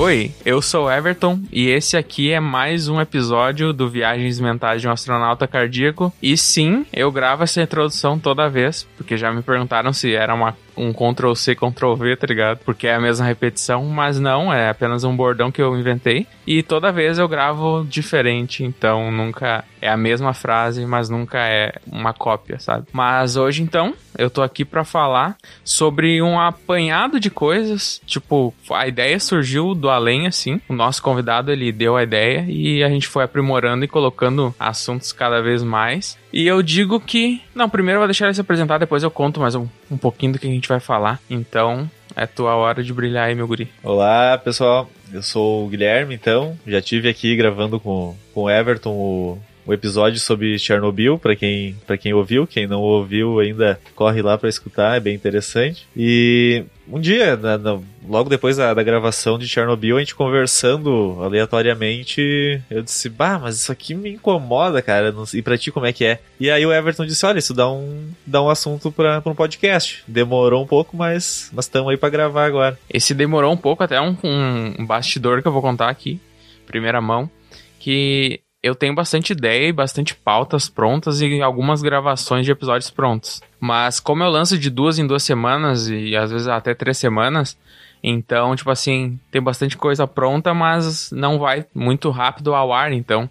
Oi, eu sou Everton e esse aqui é mais um episódio do Viagens Mentais de um Astronauta Cardíaco. E sim, eu gravo essa introdução toda vez, porque já me perguntaram se era uma um Ctrl C, Ctrl V, tá ligado? Porque é a mesma repetição, mas não, é apenas um bordão que eu inventei. E toda vez eu gravo diferente, então nunca é a mesma frase, mas nunca é uma cópia, sabe? Mas hoje então, eu tô aqui para falar sobre um apanhado de coisas, tipo, a ideia surgiu do além assim. O nosso convidado ele deu a ideia e a gente foi aprimorando e colocando assuntos cada vez mais. E eu digo que. Não, primeiro eu vou deixar ele se apresentar, depois eu conto mais um, um pouquinho do que a gente vai falar. Então, é tua hora de brilhar aí, meu guri. Olá, pessoal. Eu sou o Guilherme, então. Já tive aqui gravando com, com o Everton o, o episódio sobre Chernobyl, para quem, pra quem ouviu. Quem não ouviu ainda, corre lá para escutar, é bem interessante. E um dia, na, na, logo depois da, da, gravação de Chernobyl, a gente conversando aleatoriamente, eu disse, bah, mas isso aqui me incomoda, cara, não, e pra ti como é que é? E aí o Everton disse, olha, isso dá um, dá um assunto pra, pra um podcast. Demorou um pouco, mas estamos aí para gravar agora. Esse demorou um pouco, até um, um bastidor que eu vou contar aqui, primeira mão, que eu tenho bastante ideia e bastante pautas prontas e algumas gravações de episódios prontos. Mas como eu lanço de duas em duas semanas e às vezes até três semanas, então, tipo assim, tem bastante coisa pronta, mas não vai muito rápido ao ar. Então,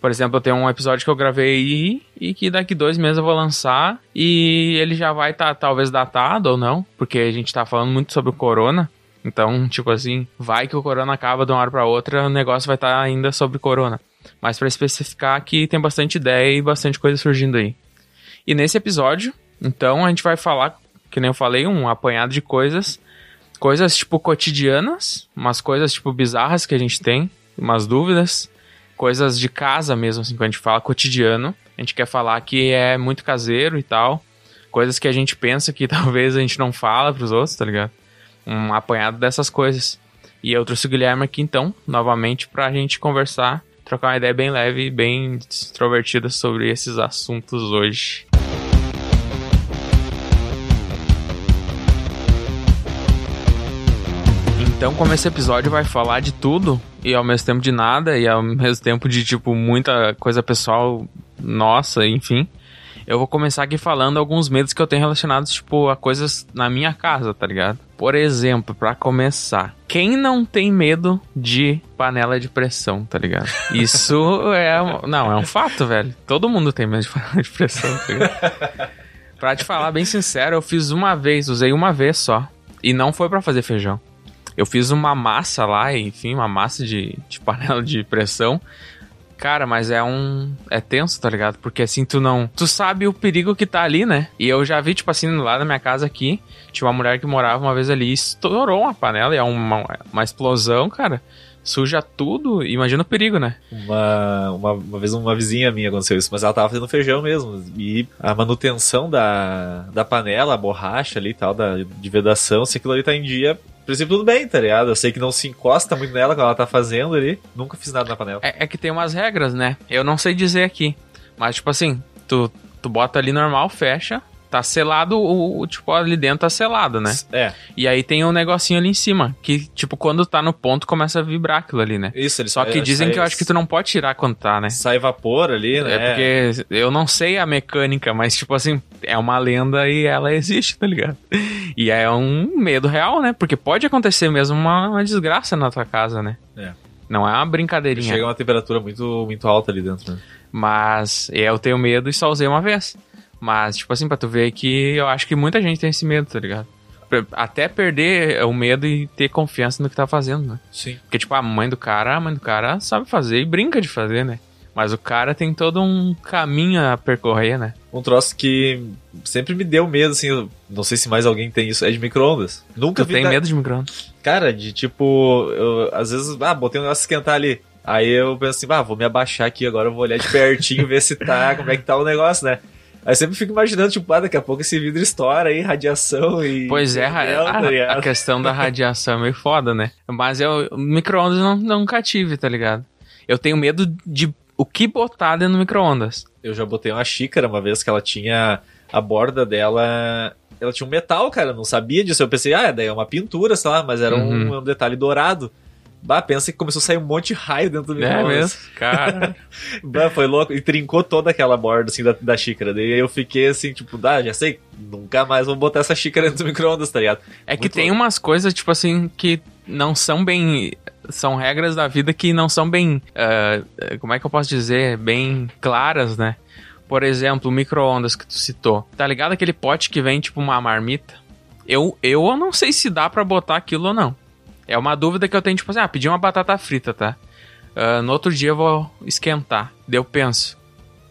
por exemplo, eu tenho um episódio que eu gravei e que daqui dois meses eu vou lançar e ele já vai estar tá, talvez datado ou não, porque a gente tá falando muito sobre o corona. Então, tipo assim, vai que o corona acaba de uma hora para outra, o negócio vai estar tá ainda sobre corona. Mas para especificar que tem bastante ideia e bastante coisa surgindo aí. E nesse episódio, então, a gente vai falar, que nem eu falei, um apanhado de coisas. Coisas, tipo, cotidianas, umas coisas, tipo, bizarras que a gente tem, umas dúvidas. Coisas de casa mesmo, assim, quando a gente fala cotidiano. A gente quer falar que é muito caseiro e tal. Coisas que a gente pensa que talvez a gente não fala pros outros, tá ligado? Um apanhado dessas coisas. E eu trouxe o Guilherme aqui, então, novamente, pra gente conversar trocar uma ideia bem leve bem extrovertida sobre esses assuntos hoje. Então, como esse episódio vai falar de tudo e ao mesmo tempo de nada e ao mesmo tempo de tipo muita coisa pessoal nossa, enfim, eu vou começar aqui falando alguns medos que eu tenho relacionados, tipo, a coisas na minha casa, tá ligado? Por exemplo, para começar, quem não tem medo de panela de pressão, tá ligado? Isso é. Não, é um fato, velho. Todo mundo tem medo de panela de pressão, tá ligado? pra te falar bem sincero, eu fiz uma vez, usei uma vez só. E não foi para fazer feijão. Eu fiz uma massa lá, enfim, uma massa de, de panela de pressão. Cara, mas é um. É tenso, tá ligado? Porque assim, tu não. Tu sabe o perigo que tá ali, né? E eu já vi, tipo assim, lá na minha casa aqui, tinha uma mulher que morava uma vez ali e estourou uma panela e é uma, uma explosão, cara suja tudo, imagina o perigo, né? Uma, uma, uma, vez uma vizinha minha aconteceu isso, mas ela tava fazendo feijão mesmo. E a manutenção da, da panela, a borracha ali e tal, da, de vedação, se aquilo ali tá em dia, princípio tudo bem, tá ligado? Eu sei que não se encosta muito nela quando ela tá fazendo ali. Nunca fiz nada na panela. É, é que tem umas regras, né? Eu não sei dizer aqui. Mas, tipo assim, tu, tu bota ali normal, fecha, tá selado, o, tipo, ali dentro tá selado, né? É. E aí tem um negocinho ali em cima, que, tipo, quando tá no ponto, começa a vibrar aquilo ali, né? Isso, ele Só que dizem sai, que eu acho que tu não pode tirar quando tá, né? Sai vapor ali, né? É porque eu não sei a mecânica, mas, tipo assim, é uma lenda e ela existe, tá ligado? E é um medo real, né? Porque pode acontecer mesmo uma, uma desgraça na tua casa, né? É. Não é uma brincadeirinha. Chega uma temperatura muito, muito alta ali dentro, né? Mas eu tenho medo e só usei uma vez. Mas, tipo assim, pra tu ver que eu acho que muita gente tem esse medo, tá ligado? Até perder o medo e ter confiança no que tá fazendo, né? Sim. Porque, tipo, a mãe do cara, a mãe do cara sabe fazer e brinca de fazer, né? Mas o cara tem todo um caminho a percorrer, né? Um troço que sempre me deu medo, assim, não sei se mais alguém tem isso, é de micro-ondas. Nunca tu vi. tem da... medo de micro-ondas? Cara, de tipo, eu, às vezes, ah, botei um negócio esquentar ali. Aí eu penso assim, ah, vou me abaixar aqui agora, eu vou olhar de pertinho, ver se tá, como é que tá o negócio, né? Aí sempre fico imaginando, tipo, ah, daqui a pouco esse vidro estoura aí, radiação e. Pois é, a, a, questão da radiação é meio foda, né? Mas eu, micro-ondas não, nunca tive, tá ligado? Eu tenho medo de o que botar dentro do micro-ondas. Eu já botei uma xícara uma vez que ela tinha. A borda dela. Ela tinha um metal, cara, eu não sabia disso. Eu pensei, ah, daí é uma pintura, sei lá, mas era uhum. um, um detalhe dourado. Bah, pensa que começou a sair um monte de raio dentro do É micro-ondas. mesmo? Cara. Bah, foi louco. E trincou toda aquela borda, assim, da, da xícara. Daí eu fiquei assim, tipo, ah, já sei, nunca mais vou botar essa xícara dentro do micro-ondas, tá ligado? É que Muito tem louco. umas coisas, tipo assim, que não são bem. São regras da vida que não são bem. ah, como é que eu posso dizer? Bem claras, né? Por exemplo, o micro-ondas que tu citou. Tá ligado aquele pote que vem tipo uma marmita? Eu, eu não sei se dá pra botar aquilo ou não. É uma dúvida que eu tenho, tipo assim, ah, pedi uma batata frita, tá? Ah, no outro dia eu vou esquentar. Daí eu penso,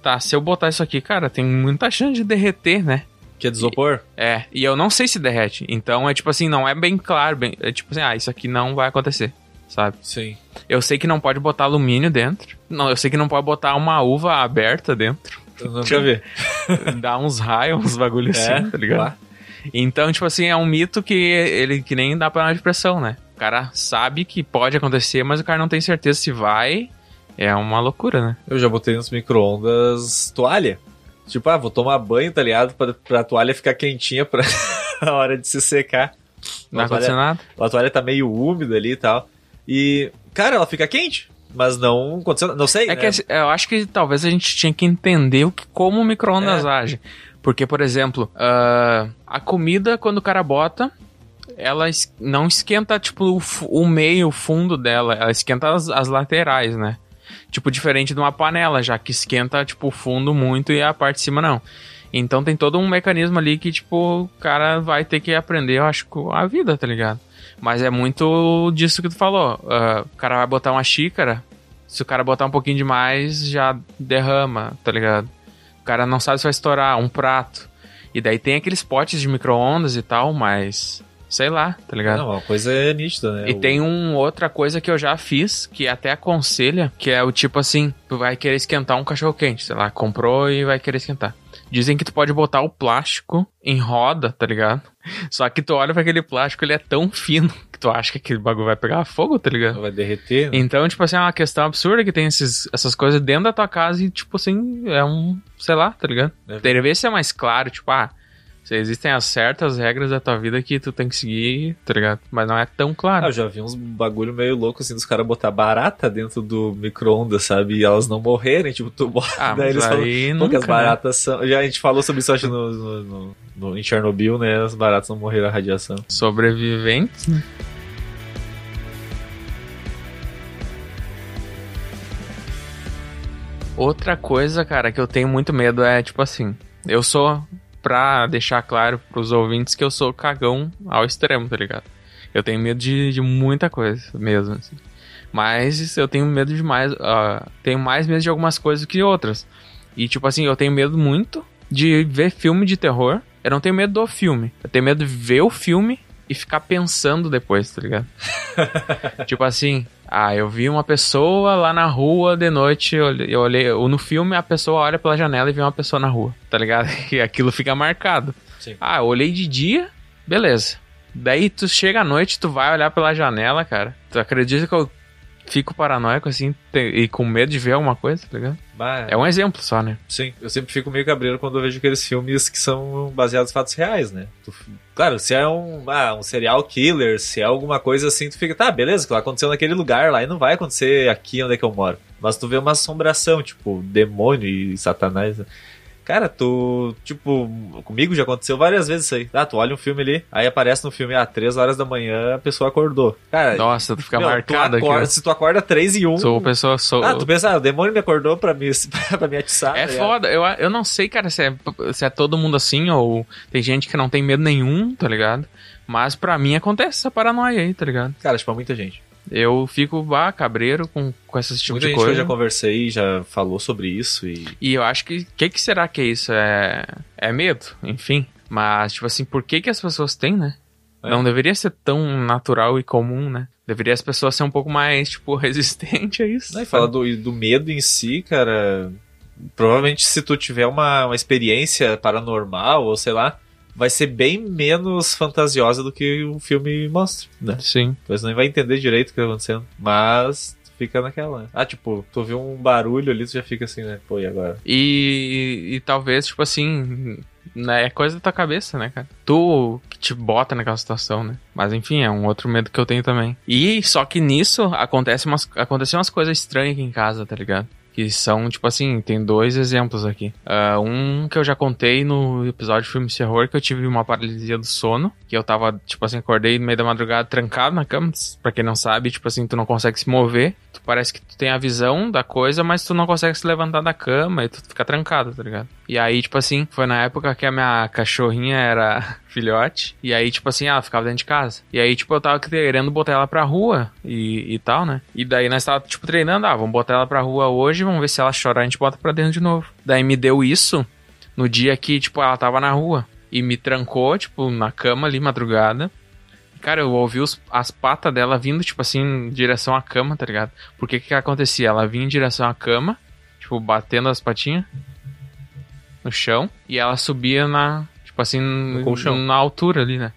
tá, se eu botar isso aqui, cara, tem muita chance de derreter, né? Que é de isopor? É, e eu não sei se derrete. Então é tipo assim, não é bem claro. Bem, é tipo assim, ah, isso aqui não vai acontecer, sabe? Sim. Eu sei que não pode botar alumínio dentro. Não, eu sei que não pode botar uma uva aberta dentro. Eu nunca vi. Dá uns raios, uns bagulho assim, tá ligado? lá. Então, tipo assim, é um mito que ele que nem dá panela de pressão, né? O cara sabe que pode acontecer, mas o cara não tem certeza se vai. É uma loucura, né? Eu já botei nos micro-ondas toalha. Tipo, ah, vou tomar banho, tá ligado? Pra, pra toalha ficar quentinha pra a hora de se secar. Não aconteceu nada. A toalha tá meio úmida ali e tal. E, cara, ela fica quente. Mas não aconteceu. Não sei. É né? que eu acho que talvez a gente tinha que entender o que, como o micro-ondas É. age. Porque, por exemplo, ah, a comida, quando o cara bota, ela não esquenta, tipo, o, o meio, o fundo dela. Ela esquenta as, as laterais, né? Tipo, diferente de uma panela, já que esquenta, tipo, o fundo muito e a parte de cima não. Então tem todo um mecanismo ali que, tipo, o cara vai ter que aprender, eu acho, a vida, tá ligado? Mas é muito disso que tu falou. Ah, o cara vai botar uma xícara, se o cara botar um pouquinho demais, já derrama, tá ligado? O cara não sabe se vai estourar um prato. E daí tem aqueles potes de micro-ondas e tal, mas. Sei lá, tá ligado? Não, uma coisa é nítida, né? E O- tem um outra coisa que eu já fiz, que até aconselha, que é o tipo assim, tu vai querer esquentar um cachorro quente, sei lá, comprou e vai querer esquentar. Dizem que tu pode botar o plástico em roda, tá ligado? Só que tu olha pra aquele plástico, ele é tão fino que tu acha que aquele bagulho vai pegar fogo, tá ligado? Vai derreter. né? Então, tipo assim, é uma questão absurda que tem esses, essas coisas dentro da tua casa e, tipo assim, é um, sei lá, tá ligado? É. Deveria ser mais claro, tipo, ah, existem as certas regras da tua vida que tu tem que seguir, tá ligado? Mas não é tão Ah, claro. eu já vi uns bagulho meio louco assim dos caras botar barata dentro do micro-ondas, sabe? E elas não morrerem, tipo, tu bota. Ah, daí eles falam, nunca, as né? baratas são. Já a gente falou sobre isso, acho, no, no, no- no- em Chernobyl, né? As baratas não morreram à radiação. Sobreviventes, né? Outra coisa, cara, que eu tenho muito medo é, tipo assim, eu sou, pra deixar claro pros ouvintes que eu sou cagão ao extremo, tá ligado? Eu tenho medo de, de muita coisa mesmo, assim. Mas eu tenho medo de mais, ah, tenho mais medo de algumas coisas que outras. E, tipo assim, eu tenho medo muito de ver filme de terror. Eu não tenho medo do filme. Eu tenho medo de ver o filme e ficar pensando depois, tá ligado? tipo assim, ah, eu vi uma pessoa lá na rua de noite, eu olhei, ou no filme a pessoa olha pela janela e vê uma pessoa na rua, tá ligado? E aquilo fica marcado. Sim. Ah, eu olhei de dia, beleza. Daí tu chega à noite, tu vai olhar pela janela, cara. Tu acredita que eu fico paranoico assim e com medo de ver alguma coisa, tá ligado? Bah, É um exemplo só, né? Sim, eu sempre fico meio cabreiro quando eu vejo aqueles filmes que são baseados em fatos reais, né? Tu- claro, se é um, ah, um serial killer, se é alguma coisa assim, tu fica, tá, beleza, que lá aconteceu naquele lugar lá e não vai acontecer aqui onde é que eu moro. Mas tu vê uma assombração, tipo, demônio e satanás. Cara, tu, tipo, comigo já aconteceu várias vezes isso aí. Ah, tu olha um filme ali, aí aparece no filme, ah, três horas da manhã a pessoa acordou. Cara, Nossa, tu fica meu, marcado tu aqui. acorda, ó. Se tu acorda três e um... Sou pessoa, sou. Ah, tu pensa, ah, o demônio me acordou pra me, pra me atiçar. É tá foda, eu, eu não sei, cara, se é, se é todo mundo assim ou tem gente que não tem medo nenhum, tá ligado? Mas pra mim acontece essa paranoia aí, tá ligado? Cara, tipo, muita gente. Eu fico, bah, cabreiro com, com esse tipo Muita de que eu coisa. já conversei já falou sobre isso e. E eu acho que. O que, que será que é isso? É, é medo, enfim. Mas, tipo assim, por que, que as pessoas têm, né? É. Não deveria ser tão natural e comum, né? Deveria as pessoas ser um pouco mais, tipo, resistente a isso. Não, e fala do, do medo em si, cara. Provavelmente se tu tiver uma, uma experiência paranormal, ou sei lá, vai ser bem menos fantasiosa do que o filme mostra, né? Sim. Você nem vai entender direito o que tá acontecendo. Mas fica naquela. Né? Ah, tipo, tu vê um barulho ali, tu já fica assim, né? Pô, e agora? E, e talvez, tipo assim, né, é coisa da tua cabeça, né, cara? Tu que te bota naquela situação, né? Mas enfim, é um outro medo que eu tenho também. E só que nisso acontece umas, acontecem umas coisas estranhas aqui em casa, tá ligado? Que são, tipo assim, tem dois exemplos aqui. Uh, um que eu já contei no episódio de filme de terror, que eu tive uma paralisia do sono, que eu tava, tipo assim, acordei no meio da madrugada trancado na cama, pra quem não sabe, tipo assim, tu não consegue se mover, tu parece que tu tem a visão da coisa, mas tu não consegue se levantar da cama e tu fica trancado, tá ligado? E aí, tipo assim, foi na época que a minha cachorrinha era filhote. E aí, tipo assim, ela ficava dentro de casa. E aí, tipo, eu tava querendo botar ela pra rua e, e tal, né? E daí nós tava, tipo, treinando, ah, vamos botar ela pra rua hoje, vamos ver se ela chorar, a gente bota pra dentro de novo. Daí me deu isso no dia que, tipo, ela tava na rua. E me trancou, tipo, na cama ali, madrugada. Cara, eu ouvi os, as patas dela vindo, tipo assim, em direção à cama, tá ligado? Porque que que acontecia? Ela vinha em direção à cama, tipo, batendo as patinhas no chão, e ela subia na, tipo assim, na altura ali, né?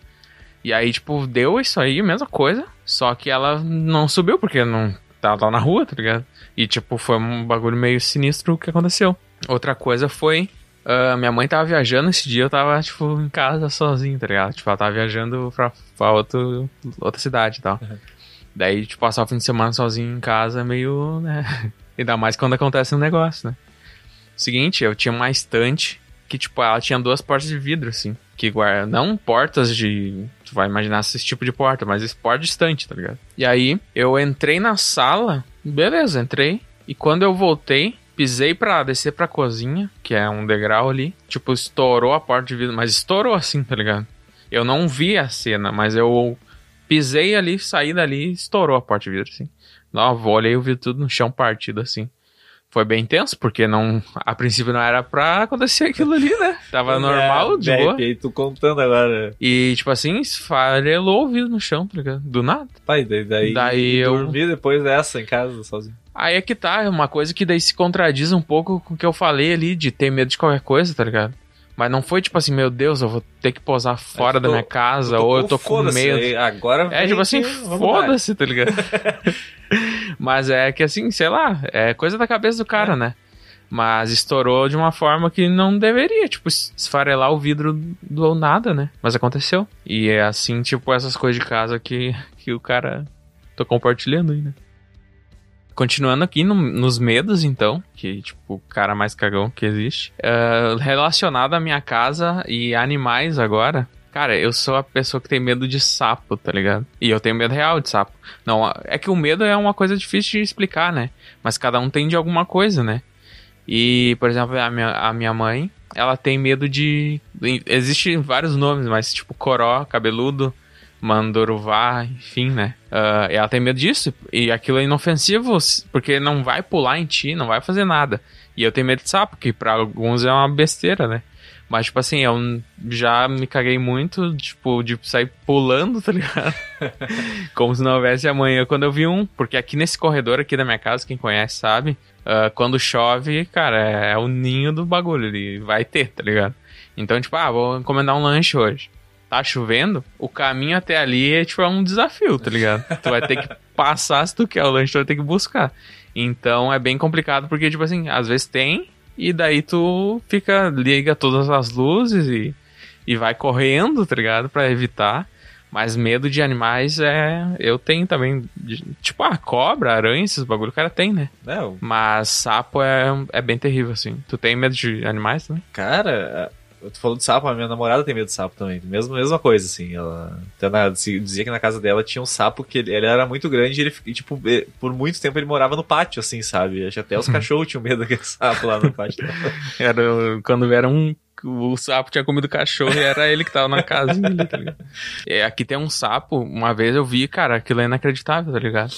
E aí, tipo, deu isso aí, mesma coisa, só que ela não subiu, porque não tava lá na rua, tá ligado? E, tipo, foi um bagulho meio sinistro o que aconteceu. Outra coisa foi. Uh, minha mãe tava viajando esse dia, eu tava, tipo, em casa sozinho, tá ligado? Tipo, ela tava viajando pra, pra outro, outra cidade e tal. Uhum. Daí, tipo, passar o fim de semana sozinho em casa é meio, né? Ainda mais quando acontece um negócio, né? Seguinte, eu tinha uma estante que, tipo, ela tinha duas portas de vidro, assim. Que guarda. Não portas de. Tu vai imaginar esse tipo de porta, mas porta distante, tá ligado? E aí, eu entrei na sala, beleza, entrei. E quando eu voltei, pisei pra descer pra cozinha, que é um degrau ali. Tipo, estourou a porta de vidro, mas estourou assim, tá ligado? Eu não vi a cena, mas eu pisei ali, saí dali estourou a porta de vidro, assim. Não, olhei eu vi tudo no chão partido, assim foi bem tenso, porque não, a princípio não era pra acontecer aquilo ali, né? Tava é, normal, de boa. E tu contando agora. E, tipo assim, esfarelou o vidro no chão, tá ligado? Do nada. Pai, daí, daí, daí eu dormi depois dessa em casa, sozinho. Aí é que tá, é uma coisa que daí se contradiz um pouco com o que eu falei ali, de ter medo de qualquer coisa, tá ligado? Mas não foi tipo assim, meu Deus, eu vou ter que posar fora tô, da minha casa, eu ou eu tô com medo. Agora É tipo assim, foda-se, tá ligado? Mas é que assim, sei lá, é coisa da cabeça do cara, é. né? Mas estourou de uma forma que não deveria, tipo, esfarelar o vidro do nada, né? Mas aconteceu. E é assim, tipo, essas coisas de casa que, que o cara. tô compartilhando aí, né? Continuando aqui no, nos medos, então, que, tipo, o cara mais cagão que existe. Uh, relacionado à minha casa e animais agora, Cara, eu sou a pessoa que tem medo de sapo, tá ligado? E eu tenho medo real de sapo. Não, é que o medo é uma coisa difícil de explicar, né? Mas cada um tem de alguma coisa, né? E, por exemplo, a minha, a minha mãe, ela tem medo de. Existem vários nomes, mas tipo coró, cabeludo, mandoruvá, enfim, né? Uh, ela tem medo disso. E aquilo é inofensivo, porque não vai pular em ti, não vai fazer nada. E eu tenho medo de sapo, que para alguns é uma besteira, né? Mas, tipo assim, eu já me caguei muito, tipo, de sair pulando, tá ligado? Como se não houvesse amanhã quando eu vi um. Porque aqui nesse corredor aqui da minha casa, quem conhece sabe, uh, quando chove, cara, é, o ninho do bagulho. Ele vai ter, tá ligado? Então, tipo, ah, vou encomendar um lanche hoje. Tá chovendo, o caminho até ali é, tipo, é um desafio, tá ligado? tu vai ter que passar se tu quer o lanche, tu vai ter que buscar. Então é bem complicado, porque, tipo assim, às vezes tem, e daí tu fica, liga todas as luzes e, e vai correndo, tá ligado? Pra evitar. Mas medo de animais é. Eu tenho também. Tipo, a ah, cobra, aranha, esses bagulho o cara tem, né? Não. Mas sapo é, é bem terrível, assim. Tu tem medo de animais também? Cara, eu tô falando de sapo, a minha namorada tem medo de sapo também. Mesmo, mesma coisa, assim. Ela na, dizia que na casa dela tinha um sapo que ele, ele era muito grande e ele, e, tipo, por muito tempo ele morava no pátio, assim, sabe? Acho até os cachorros tinham medo daquele sapo lá no pátio. era, quando era um o sapo tinha comido o cachorro e era ele que tava na casa tá? É, aqui tem um sapo, uma vez eu vi, cara, aquilo é inacreditável, tá ligado?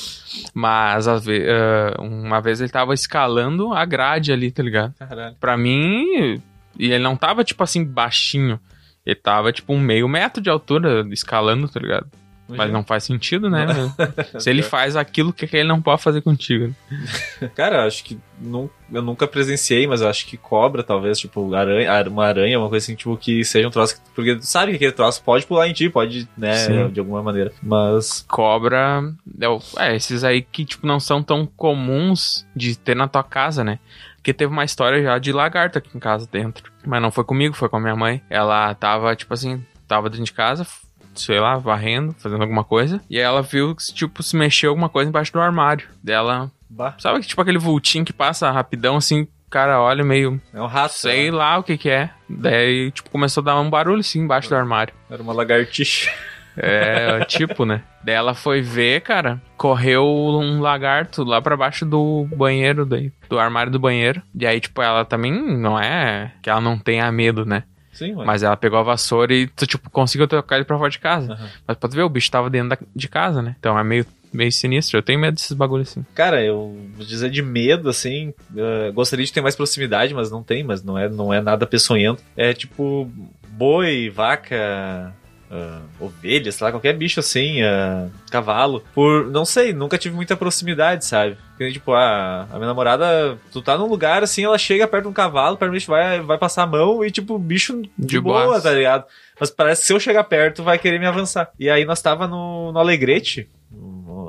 Mas vezes, uh, uma vez ele tava escalando a grade ali, tá ligado? Caralho. Pra mim, e ele não tava, tipo assim, baixinho. Ele tava, tipo, um meio metro de altura, escalando, tá ligado? Mas não faz sentido, né? Se ele faz aquilo, que, ele não pode fazer contigo? Cara, acho que nu- eu nunca presenciei, mas eu acho que cobra, talvez, tipo, aranha, uma aranha, uma coisa assim, tipo, que seja um troço. que- Porque tu sabe que aquele troço pode pular em ti, pode, né, Sim. de alguma maneira. Mas. Cobra. É, é, esses aí que, tipo, não são tão comuns de ter na tua casa, né? Porque teve uma história já de lagarto aqui em casa dentro. Mas não foi comigo, foi com a minha mãe. Ela tava, tipo assim, tava dentro de casa, sei lá, varrendo, fazendo alguma coisa. E aí ela viu que, tipo, se mexeu alguma coisa embaixo do armário. Dela. Bah, Sabe que, tipo, aquele vultinho que passa rapidão, assim, o cara olha meio. é um rato. Sei né? lá o que que é. Daí, tipo, começou a dar um barulho, assim, embaixo do armário. Era uma lagartixa. É, tipo, né? Daí ela foi ver, cara, correu um lagarto lá pra baixo do banheiro, daí, do armário do banheiro. E aí, tipo, ela também não é que ela não tenha medo, né? Sim, mano. Mas ela pegou a vassoura e, tu, tipo, conseguiu trocar ele pra fora de casa. Aham. Mas tu ver, o bicho tava dentro da- de casa, né? Então é meio, meio sinistro. Eu tenho medo desses bagulhos assim. Cara, eu vou dizer de medo, assim, eh, gostaria de ter mais proximidade, mas não tem, mas não é, não é nada peçonhento. É tipo boi, vaca, ah, ovelha, sei lá, qualquer bicho assim, ah, cavalo. Por, não sei, nunca tive muita proximidade, sabe? Porque, tipo, a, a minha namorada, tu tá num lugar assim, ela chega perto de um cavalo, perto vai, vai passar a mão e, tipo, o bicho de, De boa, boas. tá ligado? Mas parece que se eu chegar perto, vai querer me avançar. E aí nós tava no, no Alegrete,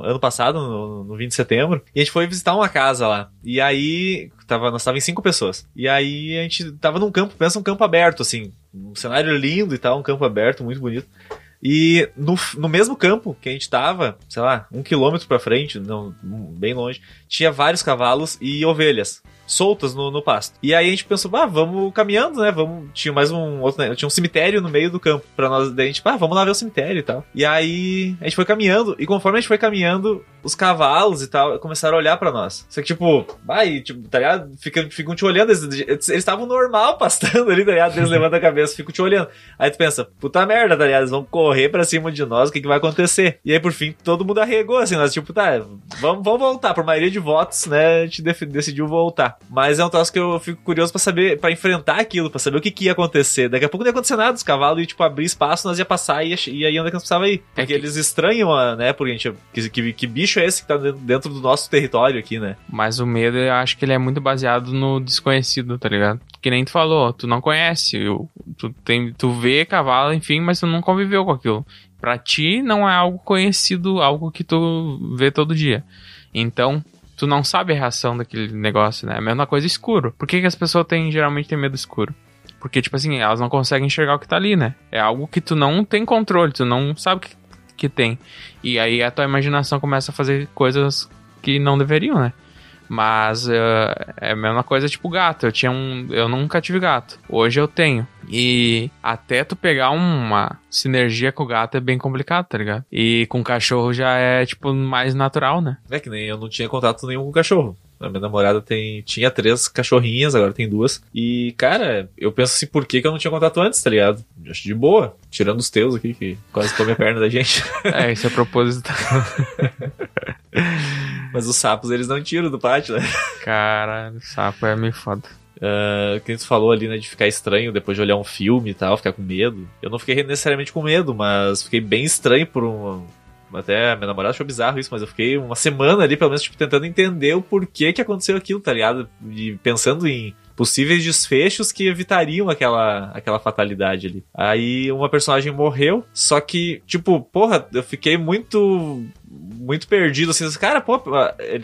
ano passado, no, no 20 de setembro, e a gente foi visitar uma casa lá. E aí, tava, nós tava em cinco pessoas. E aí a gente tava num campo, pensa um campo aberto, assim, um cenário lindo e tal, um campo aberto, muito bonito. E no, no mesmo campo que a gente tava, sei lá, um quilômetro pra frente, não, bem longe, tinha vários cavalos e ovelhas soltas no, no pasto. E aí a gente pensou, ah, vamos caminhando, né? Vamos. Tinha mais um outro, né? Tinha um cemitério no meio do campo pra nós. Daí a gente, ah, vamos lá ver o cemitério e tal. E aí a gente foi caminhando, e conforme a gente foi caminhando, os cavalos e tal começaram a olhar pra nós. Só que, tipo, vai, tipo, tá ligado? Ficam, ficam te olhando. Eles estavam normal pastando ali, tá ligado? Eles levantam a cabeça, ficam te olhando. Aí tu pensa, puta merda, tá ligado? Eles vão correr pra cima de nós, o que, que vai acontecer? E aí, por fim, todo mundo arregou, assim, nós, tipo, tá, vamos, vamos voltar. Por maioria de votos, né, a gente decidiu voltar. Mas é um troço que eu fico curioso pra saber, pra enfrentar aquilo, pra saber o que, que ia acontecer. Daqui a pouco não ia acontecer nada, os cavalos iam, tipo, abrir espaço, nós ia passar e ia, e aí onde é que nós precisava ir. Porque que- eles estranham, né, porque a gente, que, que, que bicho é esse que tá dentro- dentro do nosso território aqui, né? Mas o medo, eu acho que ele é muito baseado no desconhecido, tá ligado? Que nem tu falou, tu não conhece, eu- tu, tem, tu vê cavalo, enfim, mas tu não conviveu com aquilo. Pra ti, não é algo conhecido, algo que tu vê todo dia. Então, tu não sabe a reação daquele negócio, né? É a mesma coisa escuro. Por que, que as pessoas têm, geralmente têm medo escuro? Porque, tipo assim, elas não conseguem enxergar o que tá ali, né? É algo que tu não tem controle, tu não sabe o que, que tem. E aí a tua imaginação começa a fazer coisas que não deveriam, né? Mas eh, é a mesma coisa tipo gato. Eu tinha um. Eu nunca tive gato. Hoje eu tenho. E até tu pegar uma sinergia com o gato é bem complicado, tá ligado? E com o cachorro já é, tipo, mais natural, né? É que nem eu não tinha contato nenhum com o cachorro. A minha namorada tem, tinha três cachorrinhas, agora tem duas. E, cara, eu penso assim, por que, que eu não tinha contato antes, tá ligado? Acho de boa. Tirando os teus aqui, que quase comem a perna da gente. É, isso é proposital. Mas os sapos, eles não tiram do pátio, né? Cara, sapo é meio foda. Uh, que tu falou ali, né, de ficar estranho depois de olhar um filme e tal, ficar com medo. Eu não fiquei necessariamente com medo, mas fiquei bem estranho por um. Até a minha namorada achou bizarro isso, mas eu fiquei uma semana ali, pelo menos, tipo, tentando entender o porquê que aconteceu aquilo, tá ligado? E pensando em possíveis desfechos que evitariam aquela, aquela fatalidade ali. Aí uma personagem morreu, só que, tipo, porra, eu fiquei muito muito perdido, assim, cara, pô,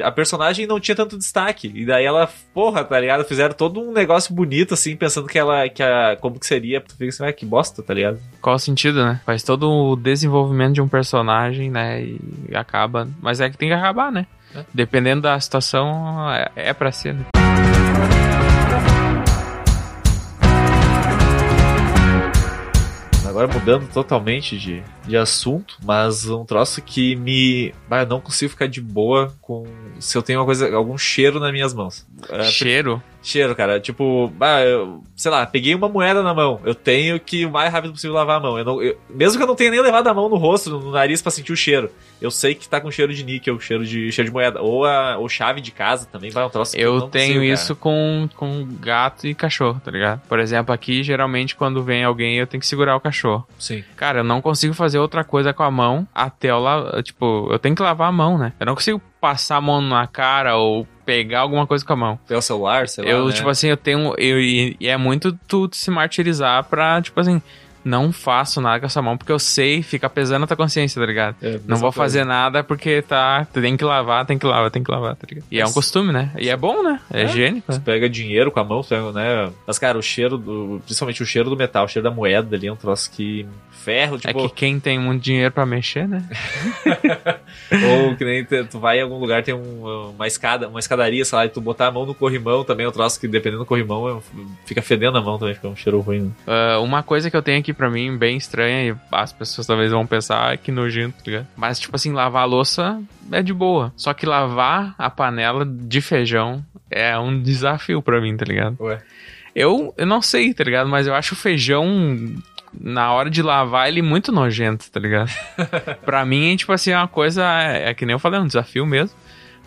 a, personagem não tinha tanto destaque, e daí ela, porra, tá ligado, fizeram todo um negócio bonito, assim, pensando que ela, que a, como que seria, tu fica assim, ah, que bosta, tá ligado? Qual o sentido, né? Faz todo o desenvolvimento de um personagem, né? E acaba. Mas é que tem que acabar, né? É. Dependendo da situação, é, é pra ser, né? Agora mudando totalmente de, de assunto, mas um troço que me. Eu não consigo ficar de boa com. Se eu tenho uma coisa, algum cheiro nas minhas mãos. É, Cheiro. Cheiro, cara. Tipo, ah, eu, sei lá, peguei uma moeda na mão. Eu tenho que o mais rápido possível lavar a mão. Eu não, eu, mesmo que eu não tenha nem levado a mão no rosto, no nariz para sentir o cheiro. Eu sei que tá com cheiro de níquel, cheiro de, cheiro de moeda. Ou, a, ou chave de casa também vai um troço Eu, eu tenho consigo, isso com, com gato e cachorro, tá ligado? Por exemplo, aqui, geralmente, quando vem alguém, eu tenho que segurar o cachorro. Sim. Cara, eu não consigo fazer outra coisa com a mão até eu lavar. Tipo, eu tenho que lavar a mão, né? Eu não consigo passar a mão na cara ou pegar alguma coisa com a mão. Tem o celular, sei lá, Eu, né? tipo assim, eu tenho. Eu, e, e é muito tu se martirizar pra, tipo assim, não faço nada com essa mão porque eu sei, fica pesando a tua consciência, tá ligado? É, não vou mesma fazer nada porque tá. Tem que lavar, tem que lavar, tem que lavar, tá ligado? E é um Mas- costume, né? E é bom, né? É, É, higiênico. Você né? pega dinheiro com a mão, pega, né? Mas, cara, o cheiro do. Principalmente o cheiro do metal, o cheiro da moeda ali é um troço que. Ferro, É tipo. que quem tem muito dinheiro pra mexer, né? Ou que nem tu vai em algum lugar, tem um- uma escada, uma escadaria, sei lá, e tu botar a mão no corrimão também é um troço que, dependendo do corrimão, é- fica fedendo a mão também, fica um cheiro ruim. Né? Ah, uma coisa que eu tenho aqui pra mim, bem estranha, e as pessoas talvez vão pensar "Ah, que nojento, tá ligado? Mas, tipo assim, lavar a louça é de boa. Só que lavar a panela de feijão é um desafio pra mim, tá ligado? Ué. Eu, eu não sei, tá ligado? Mas eu acho o feijão, na hora de lavar, ele muito nojento, tá ligado? pra mim, tipo assim, é uma coisa. É, é que nem eu falei, é um desafio mesmo.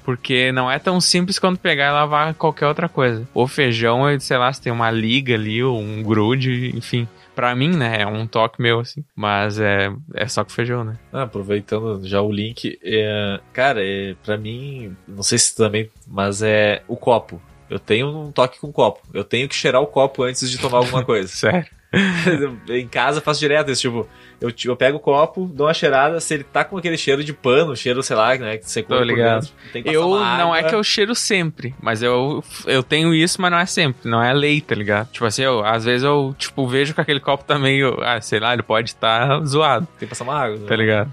Porque não é tão simples quanto pegar e lavar qualquer outra coisa. O feijão, sei lá, se tem uma liga ali, ou um grude, enfim. Pra mim, né, é um toque meu, assim. Mas é, é só com feijão, né? Ah, aproveitando já o link, é, cara, é, pra mim, não sei se também, mas é o copo. Eu tenho um toque com copo. Eu tenho que cheirar o copo antes de tomar alguma coisa. Sério. em casa eu faço direto isso, tipo, eu, eu pego o copo, dou uma cheirada, se ele tá com aquele cheiro de pano, cheiro, sei lá, né, que secou Tô por ligado. dentro, Eu não é que eu cheiro sempre, mas eu, eu tenho isso, mas não é sempre, não é lei, tá ligado? Tipo assim, eu, às vezes eu, tipo, vejo que aquele copo tá meio, ah, sei lá, ele pode estar zoado, Tem que passar uma água. né? tá ligado?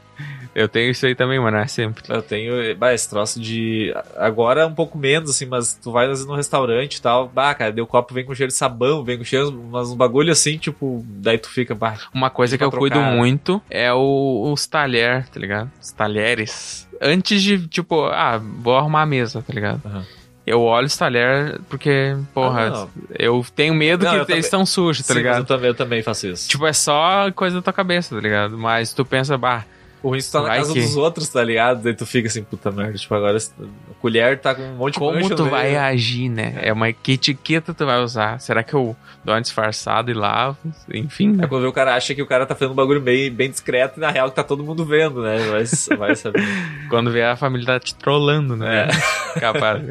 Eu tenho isso aí também, mas não é sempre. Eu tenho, bah, esse troço de. Agora um pouco menos, assim, mas tu vai às vezes no restaurante e tal. Bah, cara, deu copo, vem com cheiro de sabão, vem com cheiro, mas um bagulho assim, tipo, daí tu fica, bah. Uma coisa que eu Pra cuido trocar. muito é o, os talher, tá ligado? Os talheres. Antes de, tipo, ah, vou arrumar a mesa, tá ligado? Aham. Eu olho os talher porque, porra, Ah, não. eu tenho medo Não, que também- eles estão sujos, tá Sim, mas ligado? Eu também, eu também faço isso. Tipo, é só coisa da tua cabeça, tá ligado? Mas tu pensa, bah, o ruim é tá na vai casa que- dos outros, tá ligado? Daí tu fica assim, puta merda. Tipo, agora a colher tá com um monte de como tu vai agir, né? É uma que etiqueta tu vai usar? Será que eu dou uma disfarçada e lavo? Enfim, É né? quando vê o cara acha que o cara tá fazendo um bagulho bem, bem discreto e na real que tá todo mundo vendo, né? Vai, vai saber. Quando vê a família tá te trollando, né? Capaz.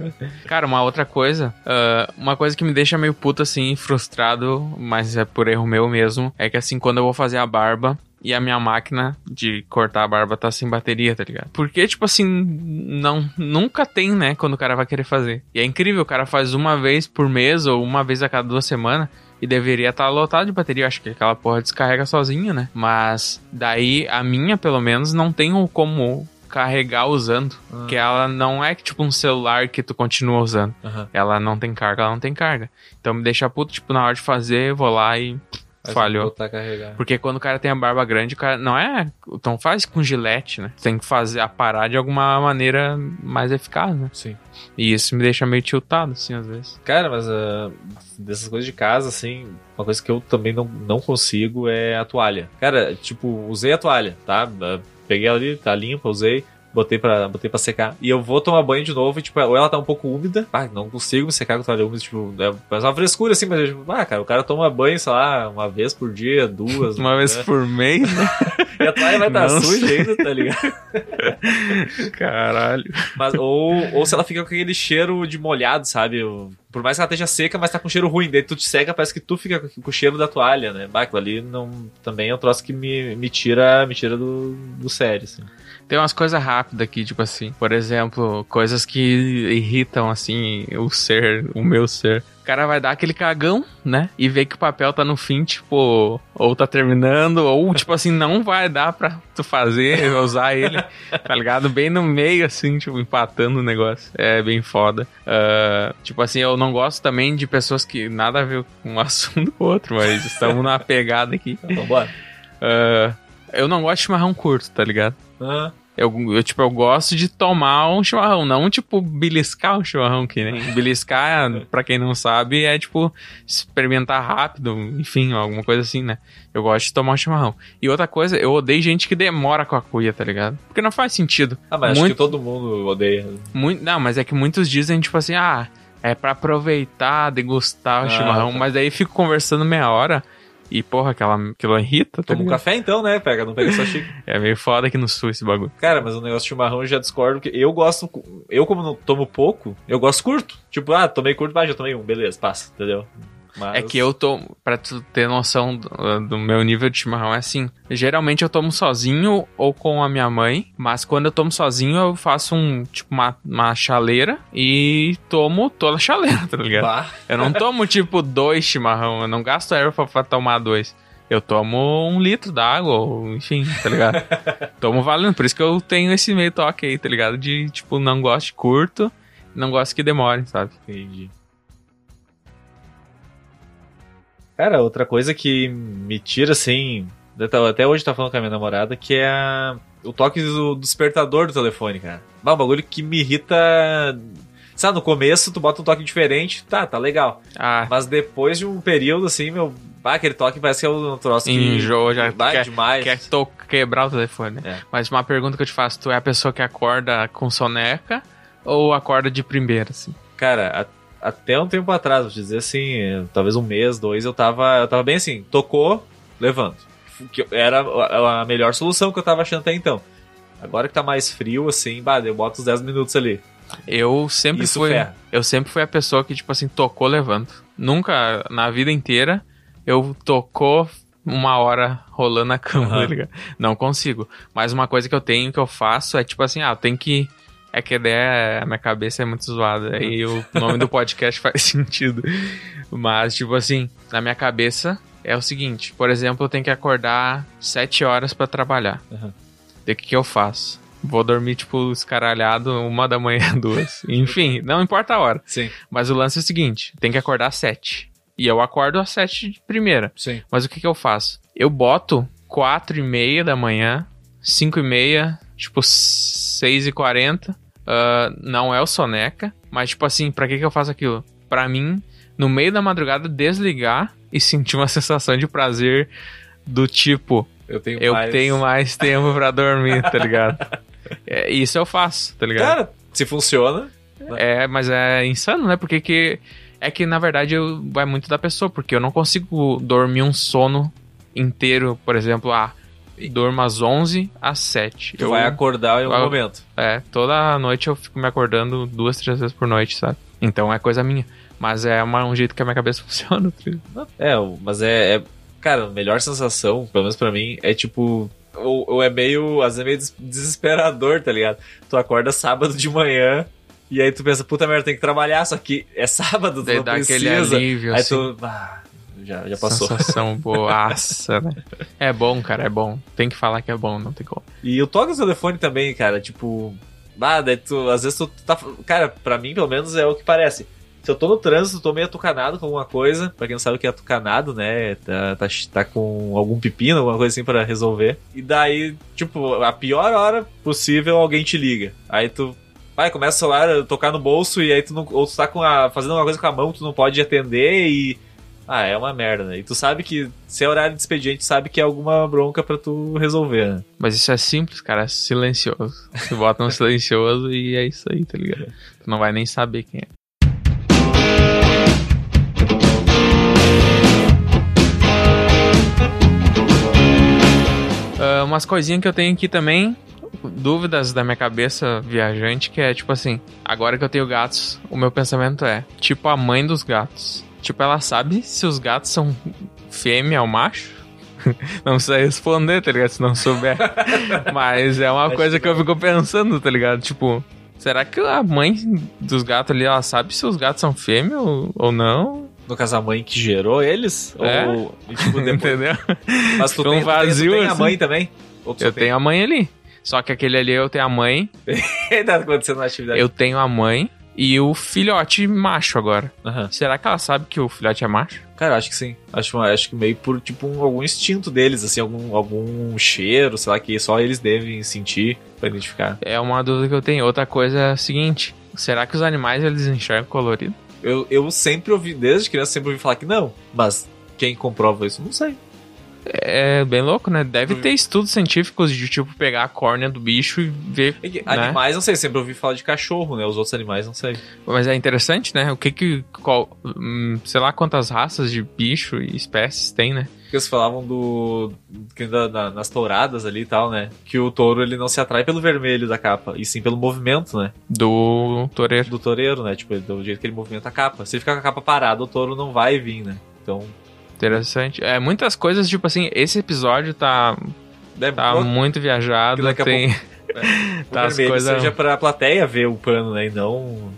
Cara, uma outra coisa, ah, uma coisa que me deixa meio puto assim, frustrado, mas é por erro meu mesmo, é que assim, quando eu vou fazer a barba, e a minha máquina de cortar a barba tá sem bateria, tá ligado? Porque, tipo assim, não, nunca tem, né, quando o cara vai querer fazer. E é incrível, o cara faz uma vez por mês ou uma vez a cada duas semanas. E deveria estar lotado de bateria. Eu acho que aquela porra descarrega sozinha, né? Mas daí a minha, pelo menos, não tem como carregar usando. Ah. Que ela não é tipo um celular que tu continua usando. Aham. Ela não tem carga, ela não tem carga. Então me deixa puto, tipo, na hora de fazer, eu vou lá e falhou. A carregar. Porque quando o cara tem a barba grande, o cara não é. Então faz com gilete, né? Tem que fazer a parar de alguma maneira mais eficaz, né? Sim. E isso me deixa meio tiltado, assim, às vezes. Cara, mas ah, dessas coisas de casa, assim, uma coisa que eu também não, não consigo é a toalha. Cara, tipo, usei a toalha, tá? Ah, Peguei ela ali, tá limpa, usei. Botei pra, botei pra secar. E eu vou tomar banho de novo e, tipo, ou ela tá um pouco úmida. Ah, não consigo me secar com a toalha úmida, tipo, é mas uma frescura assim, mas, tipo, ah, cara, o cara toma banho, sei lá, uma vez por dia, duas. Uma vez né? por mês, né? E a toalha vai estar Não suja ainda, tá ligado? Caralho. Mas, ou, ou se ela fica com aquele cheiro de molhado, sabe? Por mais que ela esteja seca, mas tá com cheiro ruim. Daí tu te seca, parece que tu fica com o cheiro da toalha, né? Bah, ali não, também é um troço que me, me tira, me tira do, do sério, assim. Tem umas coisas rápidas aqui, tipo assim. Por exemplo, coisas que irritam, assim, o ser, o meu ser. O cara vai dar aquele cagão, né? E vê que o papel tá no fim, tipo, ou tá terminando, ou, tipo assim, não vai dar pra tu fazer, usar ele, tá ligado? Bem no meio, assim, tipo, empatando o negócio. É bem foda. Ah, tipo assim, eu não gosto também de pessoas que nada a ver com um assunto com o outro, mas estamos numa pegada aqui. Então, bora. Ah, eu não gosto de chimarrão curto, tá ligado? Ah, Eu, eu, tipo, eu gosto de tomar um chimarrão, não, tipo, beliscar um chimarrão, que nem beliscar, pra quem não sabe, é, tipo, experimentar rápido, enfim, alguma coisa assim, né? Eu gosto de tomar um chimarrão. E outra coisa, eu odeio gente que demora com a cuia, tá ligado? Porque não faz sentido. Ah, mas Muito... acho que todo mundo odeia. Muito... Não, mas é que muitos dizem, tipo assim, ah, é para aproveitar, degustar o ah, chimarrão, tá. mas aí fico conversando meia hora e, porra, aquela, aquilo irrita. Toma um café então, né? Pega, não pega só xícara. é meio foda aqui no sul esse bagulho. Cara, mas o negócio de chimarrão eu já discordo, que eu gosto. Eu, como não tomo pouco, eu gosto curto. Tipo, ah, tomei curto, mas já tomei um, beleza, passa, entendeu? Mas... É que eu tomo, pra tu ter noção do, do, meu nível de chimarrão, é assim. Geralmente eu tomo sozinho ou com a minha mãe, mas quando eu tomo sozinho eu faço um, tipo, uma, uma chaleira e tomo toda a chaleira, tá ligado? Bah. Eu não tomo, tipo, dois chimarrão, eu não gasto erva pra tomar dois. Eu tomo um litro d'água, enfim, tá ligado? tomo valendo, por isso que eu tenho esse meio toque aí, tá ligado? De, tipo, não gosto de curto, não gosto que demore, sabe? Entendi. Cara, outra coisa que me tira assim. Até hoje tá falando com a minha namorada, que é a, o toque do, do despertador do telefone, cara. É um bagulho que me irrita. Sabe, no começo tu bota um toque diferente, tá, tá legal. Ah. Mas depois de um período assim, meu. Ah, aquele toque parece que é um troço que. Enjoa, já vai quer, demais. Quer to quebrar o telefone. É. Mas uma pergunta que eu te faço: tu é a pessoa que acorda com soneca ou acorda de primeira, assim? Cara, até um tempo atrás, vou dizer assim, talvez um mês, dois, eu tava, eu tava bem assim, tocou, levanto. Que era a melhor solução que eu tava achando até então. Agora que tá mais frio, assim, bah, eu boto os 10 minutos ali. Eu sempre Isso fui. Ferra. Eu sempre fui a pessoa que, tipo assim, tocou, levanto. Nunca, na vida inteira, eu tocou uma hora rolando na cama, uhum. Não consigo. Mas uma coisa que eu tenho, que eu faço, é tipo assim, ah, eu tenho que é que a ideia, a minha cabeça é muito zoada. E o nome do podcast faz sentido. Mas, tipo assim, na minha cabeça é o seguinte: por exemplo, eu tenho que acordar 7 horas para trabalhar. Uhum. o que, que eu faço? Vou dormir, tipo, escaralhado, uma da manhã, duas. Enfim, não importa a hora. Sim. Mas o lance é o seguinte: tem que acordar às 7. E eu acordo às 7 de primeira. Sim. Mas o que, que eu faço? Eu boto 4 e meia da manhã, 5 e meia, tipo 6 e 40 uh, não é o soneca, mas tipo assim, pra que que eu faço aquilo? Pra mim, no meio da madrugada, desligar e sentir uma sensação de prazer do tipo, eu tenho, eu mais... tenho mais tempo para dormir, tá ligado? É, isso eu faço, tá ligado? Cara, se funciona. É, mas é insano, né? Porque que, é que, na verdade, eu, vai muito da pessoa, porque eu não consigo dormir um sono inteiro, por exemplo, ah, durmo às 11 às 7. Tu eu, vai acordar em algum momento. É, toda noite eu fico me acordando duas, três vezes por noite, sabe? Então é coisa minha. Mas é uma, um jeito que a minha cabeça funciona. Tá é, mas é, é. Cara, a melhor sensação, pelo menos pra mim, é tipo. Ou, ou é meio. Às vezes é meio desesperador, tá ligado? Tu acorda sábado de manhã. E aí tu pensa, puta merda, tem que trabalhar, só que é sábado, tu Daí não dá precisa. aquele alívio, aí assim. tu, ah, já, já passou. Sensação boaça, né? É bom, cara, é bom. Tem que falar que é bom, não tem como. E o toque do telefone também, cara, tipo. Ah, daí tu, às vezes tu tá. Cara, pra mim, pelo menos, é o que parece. Se eu tô no trânsito, tô meio atucanado com alguma coisa. Pra quem não sabe o que é atucanado, né? Tá, tá, tá com algum pepino, alguma coisa assim para resolver. E daí, tipo, a pior hora possível, alguém te liga. Aí tu vai, começa o celular a tocar no bolso e aí tu não. Ou tu tá com a, fazendo uma coisa com a mão, tu não pode atender e ah, é uma merda, né? E tu sabe que se é horário de expediente, sabe que é alguma bronca para tu resolver, né? Mas isso é simples, cara, é silencioso. Tu bota no silencioso e é isso aí, tá ligado? Tu não vai nem saber quem é. Uh, umas coisinhas que eu tenho aqui também, dúvidas da minha cabeça viajante, que é tipo assim, agora que eu tenho gatos, o meu pensamento é, tipo a mãe dos gatos. Tipo, ela sabe se os gatos são fêmea ou macho. não precisa responder, tá ligado? Se não souber. Mas é uma coisa que eu fico pensando, tá ligado? Tipo, será que a mãe dos gatos ali, ela sabe se os gatos são fêmea ou, ou não? No caso, a mãe que gerou eles? É? Ou, tipo, depois... Entendeu? Mas tu, tem, vazio, tu tem, tu tem assim. a mãe também? eu tem? tenho a mãe ali. Só que aquele ali eu tenho a mãe. tá acontecendo na atividade. Eu tenho a mãe e o filhote macho agora. Uhum. Será que ela sabe que o filhote é macho? Cara, acho que sim. Acho, acho que meio por, tipo, um, algum instinto deles, assim, algum, algum cheiro, sei lá, que só eles devem sentir. pra identificar. É uma dúvida que eu tenho. Outra coisa é a seguinte: será que os animais eles enxergam colorido? Eu, eu sempre ouvi, desde criança, sempre ouvi falar que não, mas quem comprova isso, não sei. É bem louco, né? Deve Hum. ter estudos científicos de, tipo, pegar a córnea do bicho e ver. É Né? Animais, não sei, sempre ouvi falar de cachorro, né? Os outros animais, não sei. Mas é interessante, né? O que que. Qual, hum, sei lá quantas raças de bicho e espécies tem, né? Porque eles falavam do. que da- da- nas touradas ali e tal, né? Que o touro ele não se atrai pelo vermelho da capa, e sim pelo movimento, né? Do toureiro. Do toureiro, né? Tipo, do jeito que ele movimenta a capa. Se ele ficar com a capa parada, o touro não vai vir, né? Então. Interessante. É, muitas coisas, tipo assim, esse episódio tá, Deve tá muito viajado. Daqui a Tem, o tá as coisas- seja pra plateia ver o pano, né? E não.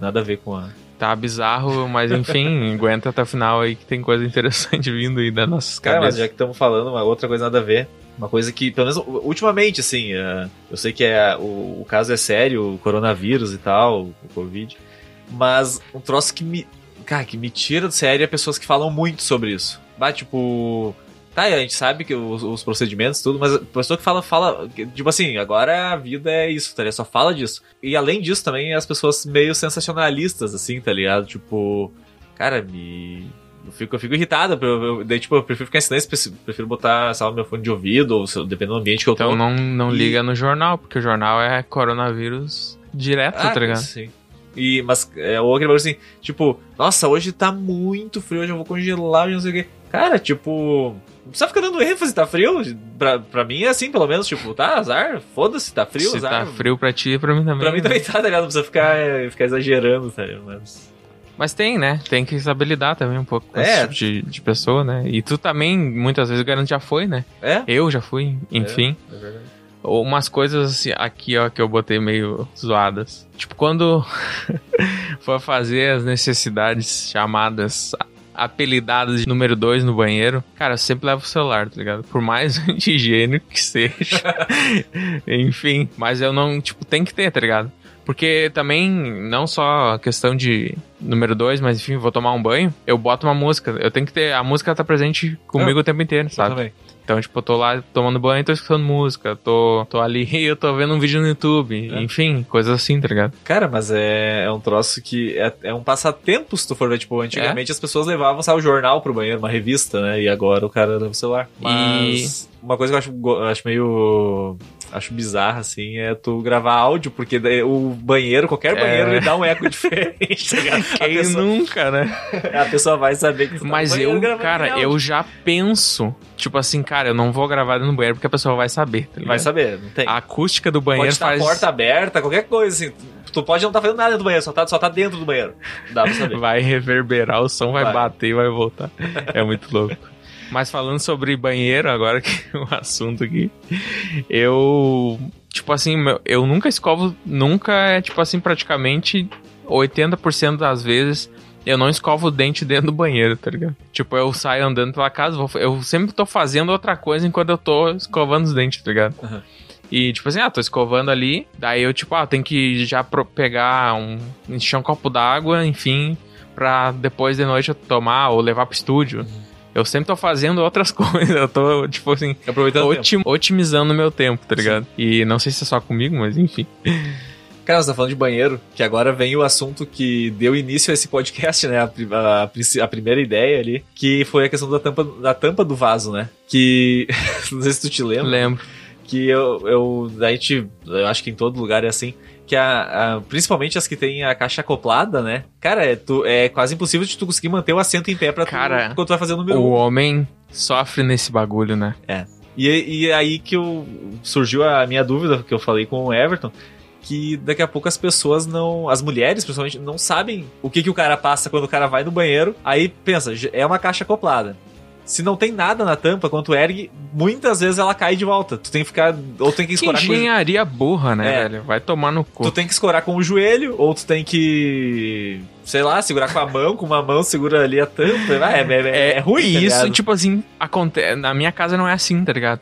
Nada a ver com a. tá bizarro, mas enfim, aguenta até o final aí que tem coisa interessante vindo aí das nossas Cara, mas cabeças. já que estamos falando, uma outra coisa nada a ver. Uma coisa que, pelo menos ultimamente, assim, eh, eu sei que é, o, o caso é sério, o coronavírus e tal, o Covid, mas um troço que me. Cara, que me tira do sério é pessoas que falam muito sobre isso. Bah, tipo. Tá, a gente sabe que os, os procedimentos, tudo, mas a pessoa que fala, fala. Tipo assim, agora a vida é isso, tá ligado? Só fala disso. E além disso, também as pessoas meio sensacionalistas, assim, tá ligado? Tipo. Cara, me. Eu fico, eu fico irritado. Eu, eu- daí, tipo, eu prefiro ficar em silêncio, prefiro- botar, sei lá, meu fone de ouvido, ou dependendo do ambiente que eu tô. Então não, não E- liga no jornal, porque o jornal é coronavírus direto, Ah, tá ligado? Sim. E, mas é ou aquele bagulho assim, tipo, nossa, hoje tá muito frio, hoje eu vou congelar, hoje não sei o quê. Cara, tipo, não precisa ficar dando ênfase, tá frio? Pra, pra mim é assim, pelo menos, tipo, tá, azar, foda-se, tá frio, Se azar. tá frio pra ti, pra mim também. Pra mim também tá, tá ligado? Não precisa ficar, é, ficar exagerando, tá ligado? Mas. Mas tem, né? Tem que saber lidar também um pouco com É. esse tipo de, de pessoa, né? E tu também, muitas vezes, o garanto já foi, né? É? Eu já fui, enfim. É verdade. Umas coisas assim, aqui, ó, que eu botei meio zoadas. Tipo, quando for fazer as necessidades chamadas apelidadas de número 2 no banheiro, cara, eu sempre levo o celular, tá ligado? Por mais anti-higiênico que seja. Enfim, mas eu não, tipo, tem que ter, tá ligado? Porque também, não só a questão de número 2, mas enfim, vou tomar um banho, eu boto uma música. Eu tenho que ter. A música tá presente comigo o tempo inteiro, Eu sabe? também. Então, tipo, eu tô lá tomando banho e tô escutando música. Tô, tô ali e eu tô vendo um vídeo no YouTube. É. Enfim, coisas assim, tá ligado? Cara, mas é, é um troço que é, é um passatempo, se tu for ver. Tipo, antigamente as pessoas levavam, sabe, o jornal pro banheiro, uma revista, né? E agora o cara leva o celular. Mas uma coisa que eu acho, eu acho meio. Acho bizarra, assim, é tu gravar áudio, porque o banheiro, qualquer É. banheiro, ele dá um eco diferente, tá Quem pessoa, nunca, né? a pessoa vai saber que você tá no Mas banheiro eu, cara, eu já penso, tipo assim, cara, eu não vou gravar no banheiro porque a pessoa vai saber, tá? Vai saber, não tem. A acústica do banheiro pode estar faz... a porta aberta, qualquer coisa, assim. Tu pode não estar fazendo nada do banheiro, só tá, só tá dentro do banheiro. Dá pra saber. Vai reverberar, o som vai, Vai. bater e vai voltar. É muito louco. Mas falando sobre banheiro, agora que é o assunto aqui, eu, tipo assim, eu nunca escovo, nunca é, tipo assim, praticamente 80% das vezes eu não escovo o dente dentro do banheiro, tá ligado? Tipo, eu saio andando pela casa, vou- eu sempre tô fazendo outra coisa enquanto eu tô escovando os dentes, tá ligado? Uhum. E, tipo assim, ah, tô escovando ali, daí eu, tipo, ah, tenho que já pegar um. encher um copo d'água, enfim, pra depois de noite eu tomar ou levar pro estúdio. Eu sempre tô fazendo outras coisas, eu tô, tipo assim, Aproveitando otim- otimizando o meu tempo, tá ligado? E não sei se é só comigo, mas enfim. Cara, você tá falando de banheiro, que agora vem o assunto que deu início a esse podcast, né? A, a a primeira ideia ali, que foi a questão da tampa, da tampa do vaso, né? Que. não sei se tu te lembra. Lembro. Que eu, eu. A gente. Eu acho que em todo lugar é assim. Que a, a- principalmente as que tem a caixa acoplada, né? Cara, é, tu, é quase impossível de tu conseguir manter o assento em pé pra Cara, tu, quando tu vai fazer o número O um. homem sofre nesse bagulho, né? E, e aí que eu, surgiu a minha dúvida que eu falei com o Everton, que daqui a pouco as pessoas não, as mulheres principalmente, não sabem o que, que o cara passa quando o cara vai no banheiro. Aí pensa, é uma caixa acoplada. Se não tem nada na tampa, quando tu ergue, muitas vezes ela cai de volta. Tu tem que ficar, ou tem que Que escorar com o, engenharia burra, né, É. velho? Vai tomar no cu. tu tem que escorar com o joelho, ou tu tem que, sei lá, segurar com a mão, com uma mão segura ali a tampa. É, é, é, é ruim, E tá isso, ligado? tipo assim, acontece. Na minha casa não é assim, tá ligado?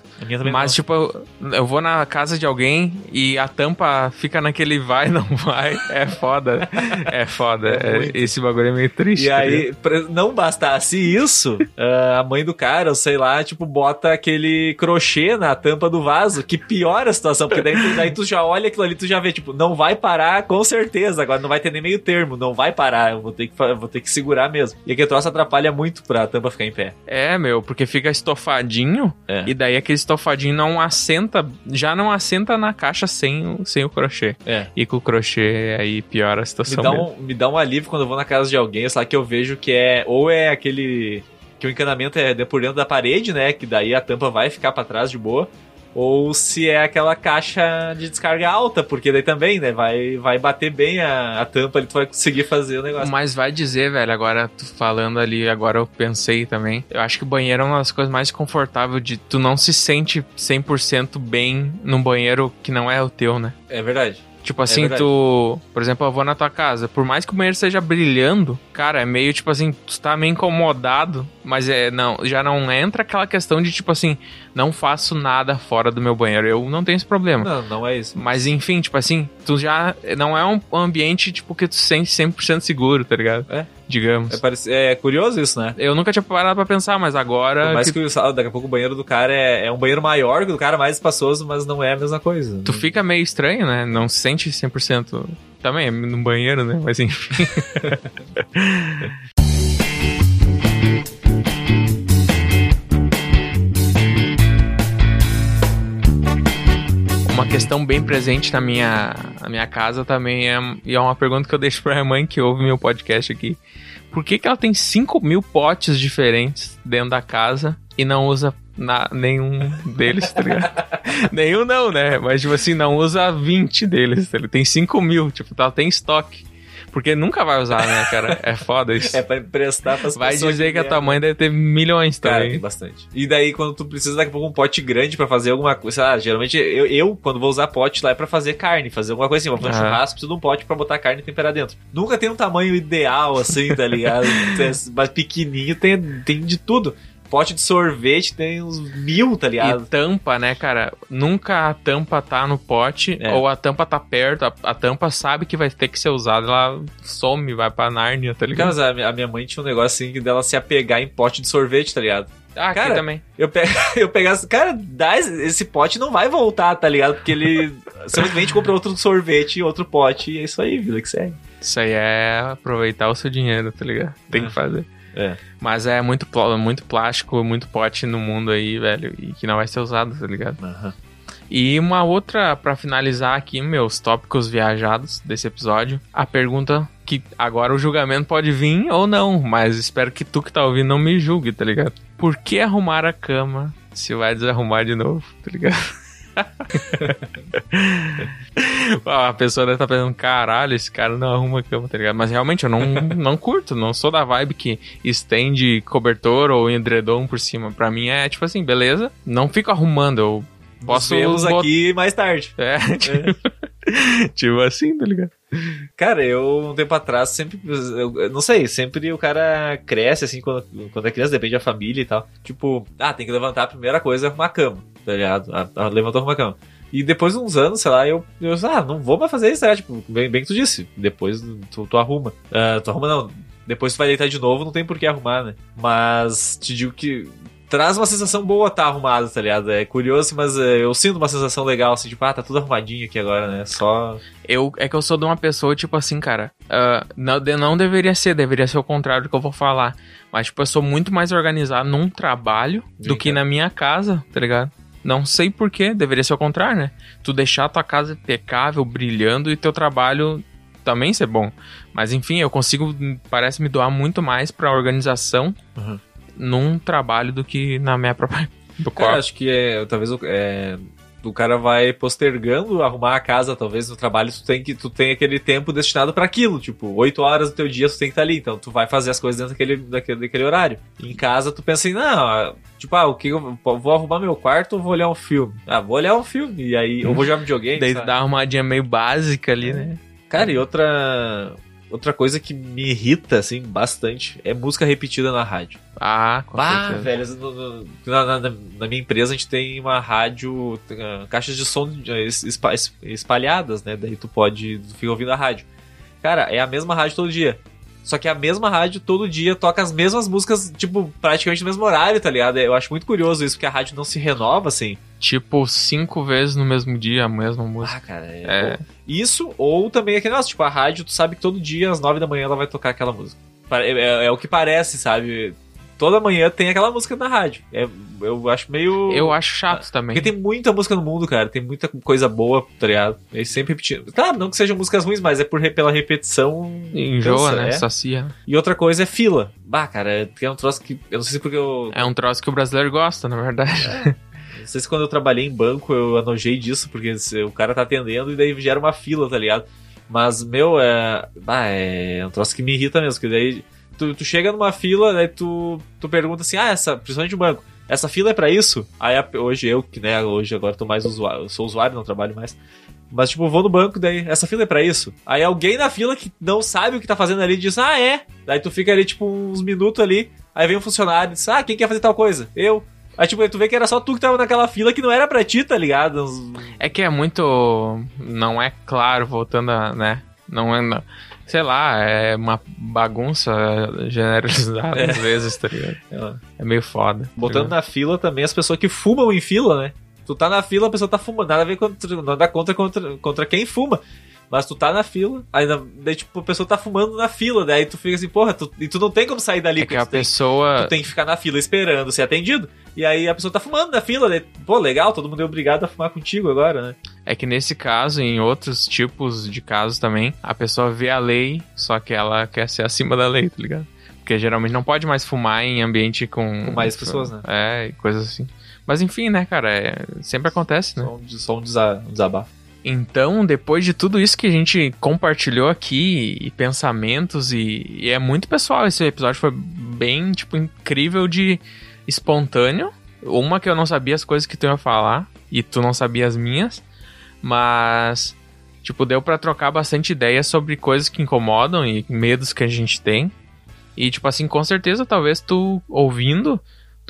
Mas, não. tipo, eu, eu vou na casa de alguém e a tampa fica naquele vai, não vai. É foda. É foda. É É- esse bagulho é meio triste. E tá aí, pra não bastasse isso, ah, a mãe do cara, sei lá, tipo, bota aquele crochê na tampa do vaso que piora a situação, porque daí, tu- daí tu já olha aquilo ali, tu já vê, tipo, não vai parar com certeza, agora não vai ter nem meio termo, não vai parar, eu vou ter que, vou ter que segurar mesmo. E aquele troço atrapalha muito pra tampa ficar em pé. É, meu, porque fica estofadinho É. e daí aquele estofadinho não assenta, já não assenta na caixa sem, o- sem o crochê. É. E com o crochê aí piora a Me situação. dá, mesmo. um, me dá um alívio quando eu vou na casa de alguém, sei lá, que eu vejo que é. Ou é aquele. Que o encanamento é de- por dentro da parede, né? Que daí a tampa vai ficar pra trás de boa. Ou se é aquela caixa de descarga alta, porque daí também, né? Vai, vai bater bem a, a tampa ali, tu vai conseguir fazer o negócio. Mas vai dizer, velho, agora tu falando ali, agora eu pensei também. Eu acho que o banheiro é uma das coisas mais confortáveis de tu não se sente 100% bem num banheiro que não é o teu, né? É verdade. Tipo assim, verdade. tu. Por exemplo, eu vou na tua casa. Por mais que o banheiro esteja brilhando, cara, é meio tipo assim, tu tá meio incomodado, mas é. Não, já não entra aquela questão de tipo assim, não faço nada fora do meu banheiro. Eu não tenho esse problema. Não, não é isso. Mas enfim, tipo assim, tu já. Não é um ambiente, tipo, que tu se sente 100% seguro, tá ligado? É. Digamos. É, parec- é curioso isso, né? Eu nunca tinha parado pra pensar, mas agora. Por mais que que, o- daqui a pouco o banheiro do cara é, é um banheiro maior que o do cara, mais espaçoso, mas não é a mesma coisa. Tu fica meio estranho, né? Não se sente 100%. Também é no banheiro, né? Mas enfim. Uma questão bem presente na minha, na minha casa também é, e é uma pergunta que eu deixo pra minha mãe que ouve meu podcast aqui. Por que, que ela tem 5 mil potes diferentes dentro da casa e não usa na- nenhum deles, tá ligado? nenhum não, né? Mas, tipo assim, não usa 20 deles. Ele tem 5 mil, tipo, ela tem estoque. Porque nunca vai usar, né, cara? É foda isso. É pra emprestar pras Vai pessoas dizer que a querem. tua mãe deve ter milhões Cara, também. tem bastante. E daí, quando tu precisa daqui a pouco um pote grande pra fazer alguma coisa, lá, geralmente eu, eu, quando vou usar pote lá é pra fazer carne, fazer alguma coisa assim, vou fazer um churrasco, preciso de um pote pra botar carne e temperar dentro. Nunca tem um tamanho ideal assim, tá ligado? Mas pequenininho tem, tem de tudo. Pote de sorvete tem uns mil, tá ligado? E tampa, né, cara? Nunca a tampa tá no pote, É. ou a tampa tá perto, a, a tampa sabe que vai ter que ser usada, ela some, vai pra Nárnia, tá Cara, ligado? mas a, minha- mãe tinha um negócio assim que dela se apegar em pote de sorvete, tá ligado? Ah, aqui cara, também. Eu, pe eu pegasse, cara, dá esse, pote não vai voltar, tá ligado? Porque ele simplesmente compra outro sorvete outro pote e é isso aí, vida que segue. Isso aí é aproveitar o seu dinheiro, tá ligado? Tem É. que fazer. É. Mas é muito, muito plástico, muito pote no mundo aí, velho, e que não vai ser usado, tá ligado? E uma outra, pra finalizar aqui, meus tópicos viajados desse episódio, a pergunta que agora o julgamento pode vir ou não, mas espero que tu que tá ouvindo não me julgue, tá ligado? Por que arrumar a cama se vai desarrumar de novo, tá ligado? A pessoa deve estar pensando, caralho, esse cara não arruma cama, tá ligado? Mas realmente eu não, não curto, não sou da vibe que estende cobertor ou edredom por cima. Pra mim é tipo assim, beleza, não fico arrumando, eu posso... Nos vemos bot- aqui mais tarde. É, tipo, tipo assim, tá ligado? Cara, eu um tempo atrás sempre. Eu não sei, sempre o cara cresce assim quando, quando é criança, depende da família e tal. Tipo, ah, tem que levantar a primeira coisa é arrumar a cama, tá ligado? Ah, ah, levantou arrumar a cama. E depois de uns anos, sei lá, eu, eu ah, não vou mais fazer isso, né? Tipo, bem, bem que tu disse. Depois tu, tu arruma. Ah, tu arruma não. Depois tu vai deitar de novo, não tem por que arrumar, né? Mas te digo que traz uma sensação boa tá arrumado, tá ligado? É curioso, mas é, eu sinto uma sensação legal, assim, tipo, ah, tá tudo arrumadinho aqui agora, né? Só. Eu, é que eu sou de uma pessoa, tipo assim, cara, ah, não, não deveria ser, deveria ser o contrário do que eu vou falar. Mas, tipo, eu sou muito mais organizado num trabalho do Sim, que cara. na minha casa, tá ligado? Não sei porquê, deveria ser o contrário, né? Tu deixar tua casa impecável, brilhando e teu trabalho também ser bom. Mas enfim, eu consigo, parece me doar muito mais pra organização Uhum. num trabalho do que na minha própria. Do corpo. acho que é, talvez o- é, o cara vai postergando arrumar a casa, talvez no trabalho tu tem que tu tem aquele tempo destinado pra aquilo, tipo, 8 horas do teu dia tu tem que estar ali, então tu vai fazer as coisas dentro daquele, daquele, daquele horário. Em casa tu pensa assim, não, tipo, ah, o que eu vou arrumar meu quarto ou vou olhar um filme? Ah, vou olhar um filme e aí eu vou jogar videogame. Daí sabe? dá uma arrumadinha meio básica ali, né? Cara, e outra outra coisa que me irrita assim bastante é música repetida na rádio. Ah, com Bah, velho, na, na- na minha empresa a gente tem uma rádio, tem, ah, caixas de som es- espalhadas, né? Daí tu pode, tu fica ouvindo a rádio. Cara, é a mesma rádio todo dia. Só que a mesma rádio todo dia toca as mesmas músicas, tipo, praticamente no mesmo horário, tá ligado? Eu acho muito curioso isso, porque a rádio não se renova, assim. Tipo, cinco vezes no mesmo dia a mesma música. Ah, cara, é. é. Isso, ou também aquele negócio, tipo, a rádio, tu sabe que todo dia às nove da manhã ela vai tocar aquela música. É, é, é o que parece, sabe? toda manhã tem aquela música na rádio. É, eu acho meio. Eu acho chato também. Porque tem muita música no mundo, cara. Tem muita coisa boa, tá ligado? Eles sempre repetindo. Claro, não que sejam músicas ruins, mas é por, pela repetição. Enjoa, né? É. Sacia. E outra coisa é fila. Bah, cara, é um troço que. Eu não sei se porque eu. É um troço que o brasileiro gosta, na verdade. Não sei se quando eu trabalhei em banco eu anojei disso, porque o cara tá atendendo e daí gera uma fila, tá ligado? Mas, meu, é. Bah, é um troço que me irrita mesmo, que daí tu, tu chega numa fila, aí tu, tu pergunta assim, ah, essa, principalmente de banco, essa fila é para isso? Aí hoje eu, que né, hoje agora tô mais usuário, sou usuário, não trabalho mais. Mas, tipo, vou no banco, daí, essa fila é pra isso? Aí alguém na fila que não sabe o que tá fazendo ali diz, ah, é. Daí tu fica ali, tipo, uns minutos ali, aí vem um funcionário e diz, ah, quem quer fazer tal coisa? Eu. Aí, tipo, tu vê que era só tu que tava naquela fila que não era pra ti, tá ligado? É que é muito. Não é claro, voltando a, né? Não é. Não sei lá, é uma bagunça generalizada é. às vezes, tá ligado? É, é meio foda. Tá Botando tá na fila também as pessoas que fumam em fila, né? Tu tá na fila, a pessoa tá fumando. Nada a ver contra, nada contra, contra, contra quem fuma. Mas tu tá na fila, aí daí, tipo, a pessoa tá fumando na fila, daí tu fica assim, porra, tu, e tu não tem como sair dali. É que a pessoa... Tem, tu tem que ficar na fila esperando ser atendido. E aí a pessoa tá fumando na fila, daí, pô, legal, todo mundo é obrigado a fumar contigo agora, né? É que nesse caso, em outros tipos de casos também, a pessoa vê a lei, só que ela quer ser acima da lei, tá ligado? Porque geralmente não pode mais fumar em ambiente com... Com mais pessoas, né? É, e coisas assim. Mas enfim, né, cara, é, sempre acontece, né? Só um, só um desabafo. Então, depois de tudo isso que a gente compartilhou aqui, e pensamentos, e, e, é muito pessoal, esse episódio foi bem, tipo, incrível de espontâneo. Uma que eu não sabia as coisas que tu ia falar, e tu não sabia as minhas, mas, tipo, deu para trocar bastante ideias sobre coisas que incomodam e medos que a gente tem. E, tipo assim, com certeza, talvez tu ouvindo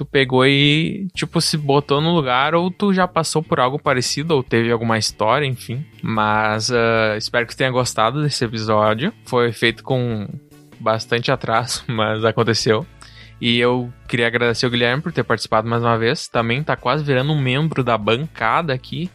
tu pegou e, tipo, se botou no lugar ou tu já passou por algo parecido ou teve alguma história, enfim. Mas uh, espero que tenha gostado desse episódio. Foi feito com bastante atraso, mas aconteceu. E eu queria agradecer o Guilherme por ter participado mais uma vez. Também tá quase virando um membro da bancada aqui.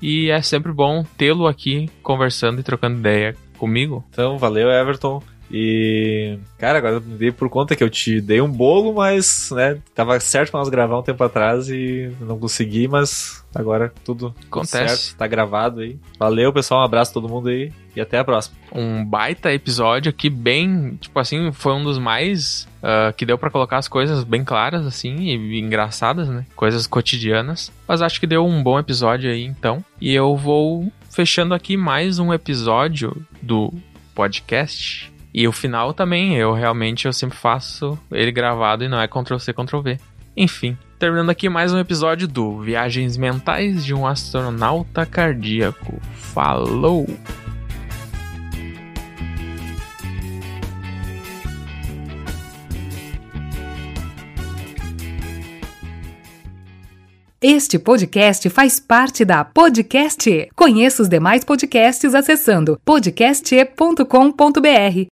E é sempre bom tê-lo aqui conversando e trocando ideia comigo. Então, valeu, Everton. E, cara, agora me dei por conta que eu te dei um bolo, mas, né, tava certo pra nós gravar um tempo atrás e não consegui, mas agora tudo acontece. Certo, tá gravado aí. Valeu, pessoal, um abraço a todo mundo aí e até a próxima. Um baita episódio aqui, bem, tipo assim, foi um dos mais uh, que deu para colocar as coisas bem claras, assim, e engraçadas, né? Coisas cotidianas. Mas acho que deu um bom episódio aí, então. E eu vou fechando aqui mais um episódio do podcast e o final também, eu realmente eu sempre faço ele gravado e não é Ctrl-C, Ctrl-V. Enfim, terminando aqui mais um episódio do Viagens Mentais de um Astronauta Cardíaco. Falou! Este podcast faz parte da Podcast. Conheça os demais podcasts acessando podcast.com.br.